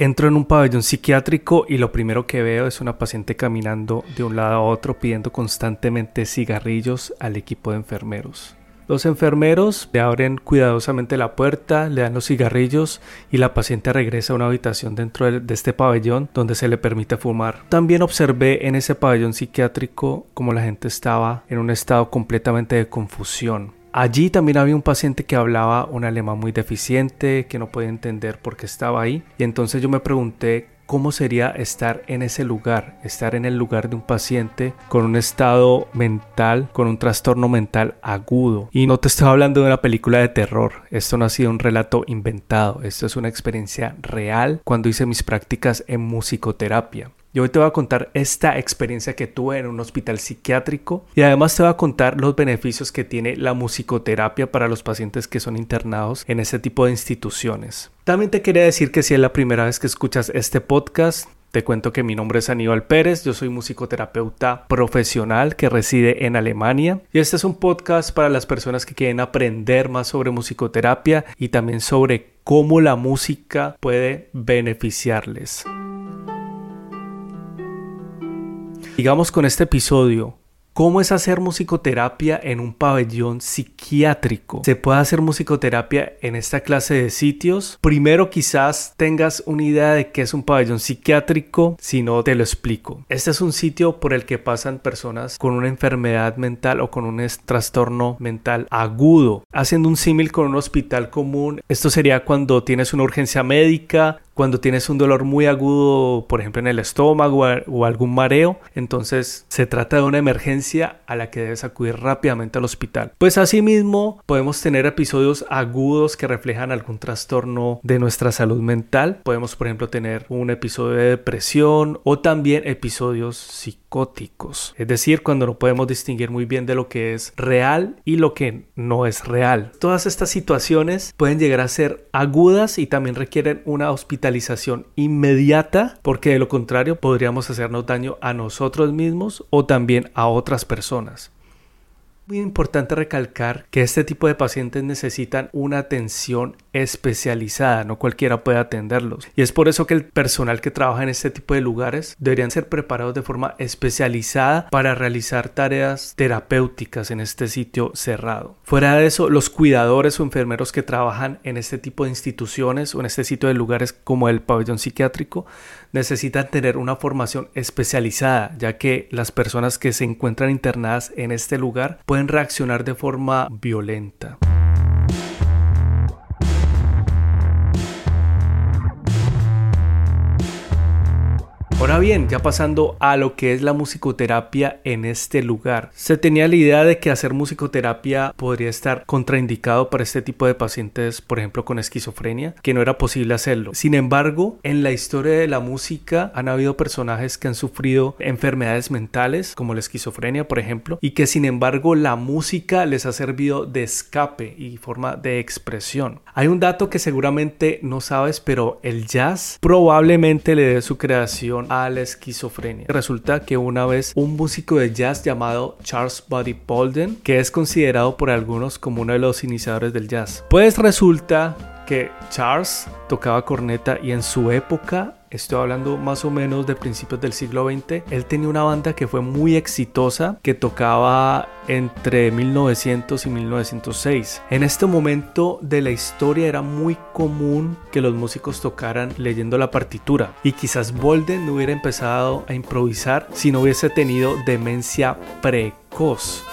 Entro en un pabellón psiquiátrico y lo primero que veo es una paciente caminando de un lado a otro pidiendo constantemente cigarrillos al equipo de enfermeros. Los enfermeros le abren cuidadosamente la puerta, le dan los cigarrillos y la paciente regresa a una habitación dentro de este pabellón donde se le permite fumar. También observé en ese pabellón psiquiátrico como la gente estaba en un estado completamente de confusión. Allí también había un paciente que hablaba un alemán muy deficiente, que no podía entender por qué estaba ahí. Y entonces yo me pregunté cómo sería estar en ese lugar, estar en el lugar de un paciente con un estado mental, con un trastorno mental agudo. Y no te estoy hablando de una película de terror, esto no ha sido un relato inventado, esto es una experiencia real cuando hice mis prácticas en musicoterapia. Yo hoy te voy a contar esta experiencia que tuve en un hospital psiquiátrico y además te voy a contar los beneficios que tiene la musicoterapia para los pacientes que son internados en ese tipo de instituciones. También te quería decir que si es la primera vez que escuchas este podcast, te cuento que mi nombre es Aníbal Pérez, yo soy musicoterapeuta profesional que reside en Alemania y este es un podcast para las personas que quieren aprender más sobre musicoterapia y también sobre cómo la música puede beneficiarles. Digamos con este episodio, ¿Cómo es hacer musicoterapia en un pabellón psiquiátrico? ¿Se puede hacer musicoterapia en esta clase de sitios? Primero quizás tengas una idea de qué es un pabellón psiquiátrico, si no te lo explico. Este es un sitio por el que pasan personas con una enfermedad mental o con un trastorno mental agudo. Haciendo un símil con un hospital común, esto sería cuando tienes una urgencia médica, cuando tienes un dolor muy agudo, por ejemplo en el estómago o algún mareo, entonces se trata de una emergencia a la que debes acudir rápidamente al hospital. Pues asimismo podemos tener episodios agudos que reflejan algún trastorno de nuestra salud mental. Podemos por ejemplo tener un episodio de depresión o también episodios psicóticos. Es decir, cuando no podemos distinguir muy bien de lo que es real y lo que no es real. Todas estas situaciones pueden llegar a ser agudas y también requieren una hospitalización inmediata porque de lo contrario podríamos hacernos daño a nosotros mismos o también a otras personas muy importante recalcar que este tipo de pacientes necesitan una atención especializada, no cualquiera puede atenderlos. Y es por eso que el personal que trabaja en este tipo de lugares deberían ser preparados de forma especializada para realizar tareas terapéuticas en este sitio cerrado. Fuera de eso, los cuidadores o enfermeros que trabajan en este tipo de instituciones o en este sitio de lugares como el pabellón psiquiátrico necesitan tener una formación especializada, ya que las personas que se encuentran internadas en este lugar pueden reaccionar de forma violenta. Ahora bien, ya pasando a lo que es la musicoterapia en este lugar. Se tenía la idea de que hacer musicoterapia podría estar contraindicado para este tipo de pacientes, por ejemplo, con esquizofrenia, que no era posible hacerlo. Sin embargo, en la historia de la música han habido personajes que han sufrido enfermedades mentales, como la esquizofrenia, por ejemplo, y que sin embargo la música les ha servido de escape y forma de expresión. Hay un dato que seguramente no sabes, pero el jazz probablemente le dé su creación a la esquizofrenia. Resulta que una vez un músico de jazz llamado Charles Buddy Bolden, que es considerado por algunos como uno de los iniciadores del jazz, pues resulta que Charles tocaba corneta y en su época Estoy hablando más o menos de principios del siglo XX. Él tenía una banda que fue muy exitosa, que tocaba entre 1900 y 1906. En este momento de la historia era muy común que los músicos tocaran leyendo la partitura y quizás Bolden no hubiera empezado a improvisar si no hubiese tenido demencia precoz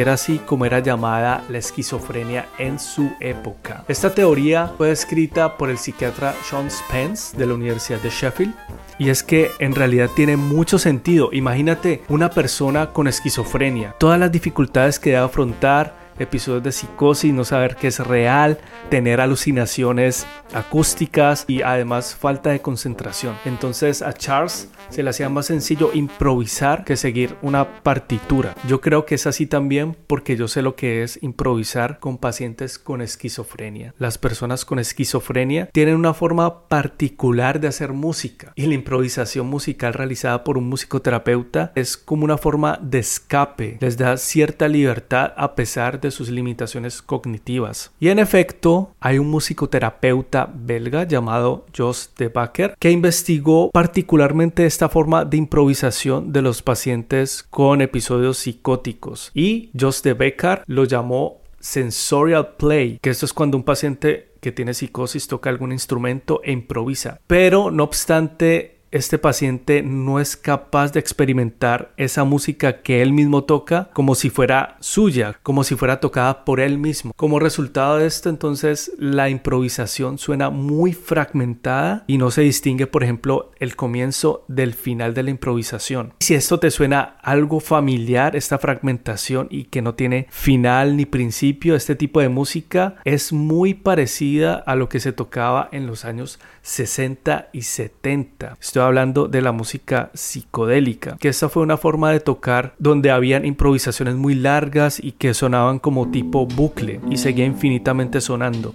era así como era llamada la esquizofrenia en su época. Esta teoría fue escrita por el psiquiatra Sean Spence de la Universidad de Sheffield y es que en realidad tiene mucho sentido. Imagínate una persona con esquizofrenia, todas las dificultades que debe afrontar, episodios de psicosis, no saber qué es real, tener alucinaciones acústicas y además falta de concentración. Entonces a Charles se le hacía más sencillo improvisar que seguir una partitura. Yo creo que es así también porque yo sé lo que es improvisar con pacientes con esquizofrenia. Las personas con esquizofrenia tienen una forma particular de hacer música y la improvisación musical realizada por un musicoterapeuta es como una forma de escape. Les da cierta libertad a pesar de sus limitaciones cognitivas. Y en efecto, hay un musicoterapeuta belga llamado Jos de Bakker que investigó particularmente esta forma de improvisación de los pacientes con episodios psicóticos y Jos de Bakker lo llamó sensorial play, que esto es cuando un paciente que tiene psicosis toca algún instrumento e improvisa. Pero no obstante, este paciente no es capaz de experimentar esa música que él mismo toca como si fuera suya, como si fuera tocada por él mismo. Como resultado de esto, entonces la improvisación suena muy fragmentada y no se distingue, por ejemplo, el comienzo del final de la improvisación. Si esto te suena algo familiar, esta fragmentación y que no tiene final ni principio, este tipo de música es muy parecida a lo que se tocaba en los años 60 y 70. Estoy hablando de la música psicodélica, que esta fue una forma de tocar donde habían improvisaciones muy largas y que sonaban como tipo bucle y seguía infinitamente sonando.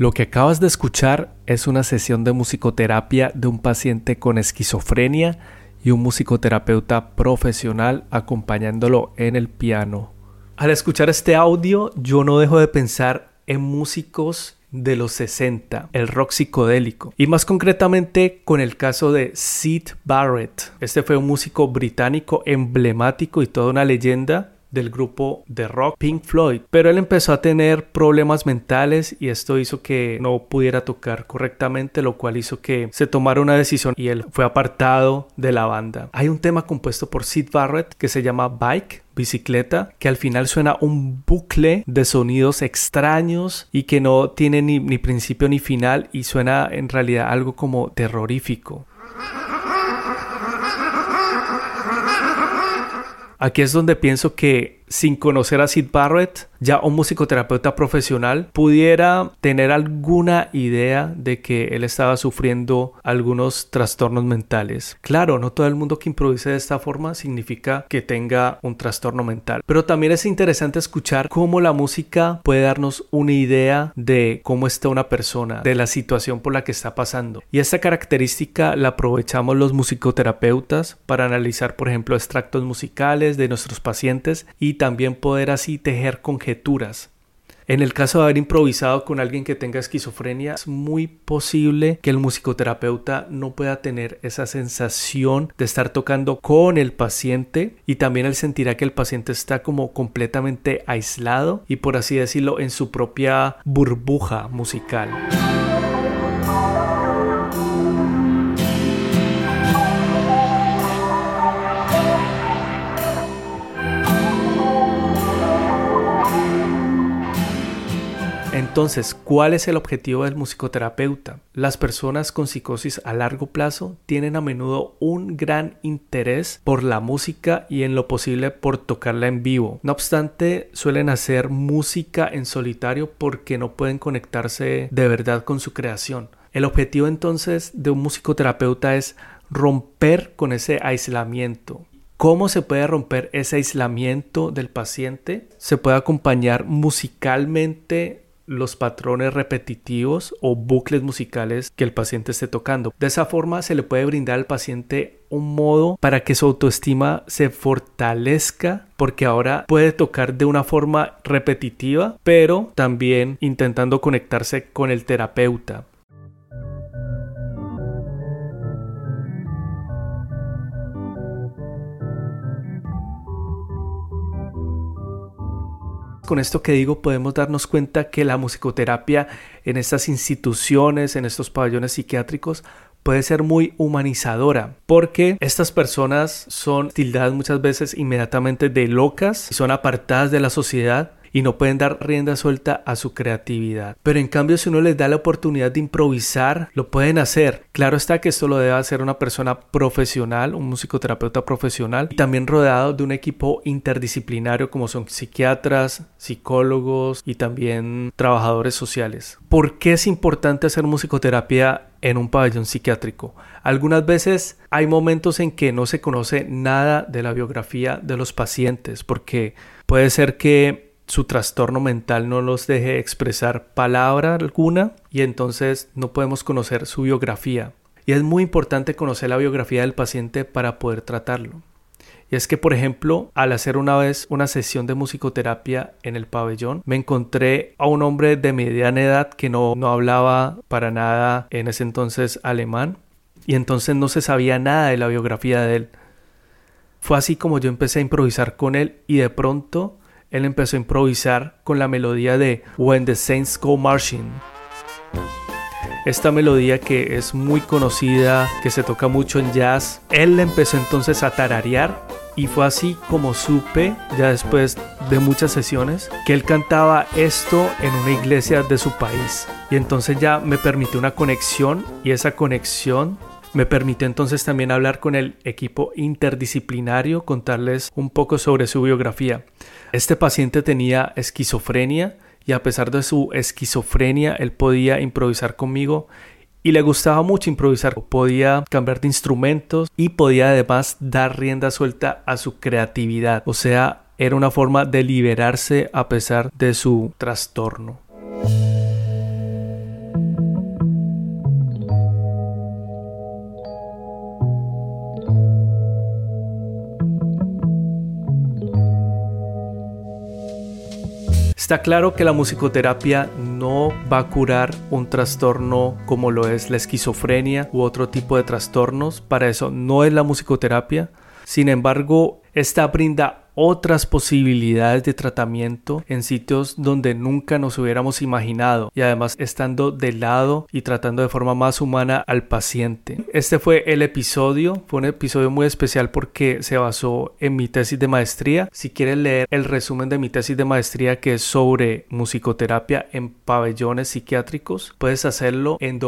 Lo que acabas de escuchar es una sesión de musicoterapia de un paciente con esquizofrenia y un musicoterapeuta profesional acompañándolo en el piano. Al escuchar este audio, yo no dejo de pensar en músicos de los 60, el rock psicodélico, y más concretamente con el caso de Sid Barrett. Este fue un músico británico emblemático y toda una leyenda del grupo de rock Pink Floyd, pero él empezó a tener problemas mentales y esto hizo que no pudiera tocar correctamente, lo cual hizo que se tomara una decisión y él fue apartado de la banda. Hay un tema compuesto por Sid Barrett que se llama Bike, bicicleta, que al final suena un bucle de sonidos extraños y que no tiene ni, ni principio ni final y suena en realidad algo como terrorífico. Aquí es donde pienso que sin conocer a Sid Barrett, ya un musicoterapeuta profesional pudiera tener alguna idea de que él estaba sufriendo algunos trastornos mentales. Claro, no todo el mundo que improvise de esta forma significa que tenga un trastorno mental, pero también es interesante escuchar cómo la música puede darnos una idea de cómo está una persona, de la situación por la que está pasando. Y esta característica la aprovechamos los musicoterapeutas para analizar, por ejemplo, extractos musicales de nuestros pacientes y también poder así tejer conjeturas. En el caso de haber improvisado con alguien que tenga esquizofrenia, es muy posible que el musicoterapeuta no pueda tener esa sensación de estar tocando con el paciente y también él sentirá que el paciente está como completamente aislado y por así decirlo en su propia burbuja musical. Entonces, ¿cuál es el objetivo del musicoterapeuta? Las personas con psicosis a largo plazo tienen a menudo un gran interés por la música y en lo posible por tocarla en vivo. No obstante, suelen hacer música en solitario porque no pueden conectarse de verdad con su creación. El objetivo entonces de un musicoterapeuta es romper con ese aislamiento, ¿Cómo se puede romper ese aislamiento del paciente? Se puede acompañar musicalmente los patrones repetitivos o bucles musicales que el paciente esté tocando. De esa forma se le puede brindar al paciente un modo para que su autoestima se fortalezca porque ahora puede tocar de una forma repetitiva pero también intentando conectarse con el terapeuta con esto que digo podemos darnos cuenta que la musicoterapia en estas instituciones, en estos pabellones psiquiátricos, puede ser muy humanizadora porque estas personas son tildadas muchas veces inmediatamente de locas y son apartadas de la sociedad y no pueden dar rienda suelta a su creatividad. Pero en cambio si uno les da la oportunidad de improvisar, lo pueden hacer. Claro está que esto lo debe hacer una persona profesional, un musicoterapeuta profesional, y también rodeado de un equipo interdisciplinario como son psiquiatras, psicólogos y también trabajadores sociales. ¿Por qué es importante hacer musicoterapia en un pabellón psiquiátrico. Algunas veces hay momentos en que no se conoce nada de la biografía de los pacientes porque puede ser que su trastorno mental no los deje expresar palabra alguna y entonces no podemos conocer su biografía. Y es muy importante conocer la biografía del paciente para poder tratarlo. Y es que, por ejemplo, al hacer una vez una sesión de musicoterapia en el pabellón, me encontré a un hombre de mediana edad que no, no hablaba para nada en ese entonces alemán y entonces no se sabía nada de la biografía de él. Fue así como yo empecé a improvisar con él y de pronto él empezó a improvisar con la melodía de When the Saints Go Marching. Esta melodía que es muy conocida, que se toca mucho en jazz, él empezó entonces a tararear y fue así como supe, ya después de muchas sesiones, que él cantaba esto en una iglesia de su país. Y entonces ya me permitió una conexión y esa conexión me permitió entonces también hablar con el equipo interdisciplinario, contarles un poco sobre su biografía. Este paciente tenía esquizofrenia y a pesar de su esquizofrenia, él podía improvisar conmigo y le gustaba mucho improvisar. Podía cambiar de instrumentos y podía además dar rienda suelta a su creatividad. O sea, era una forma de liberarse a pesar de su trastorno. Está claro que la musicoterapia no va a curar un trastorno como lo es la esquizofrenia u otro tipo de trastornos. Para eso no es la musicoterapia. Sin embargo, esta brinda otras posibilidades de tratamiento en sitios donde nunca nos hubiéramos imaginado y además estando de lado y tratando de forma más humana al paciente. Este fue el episodio, fue un episodio muy especial porque se basó en mi tesis de maestría. Si quieres leer el resumen de mi tesis de maestría que es sobre musicoterapia en pabellones psiquiátricos, puedes hacerlo en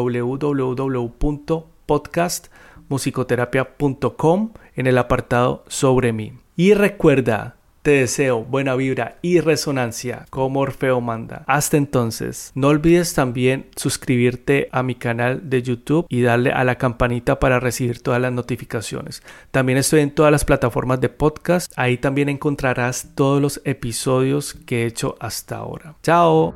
www.podcastmusicoterapia.com en el apartado sobre mí. Y recuerda, te deseo buena vibra y resonancia como Orfeo manda. Hasta entonces, no olvides también suscribirte a mi canal de YouTube y darle a la campanita para recibir todas las notificaciones. También estoy en todas las plataformas de podcast. Ahí también encontrarás todos los episodios que he hecho hasta ahora. Chao.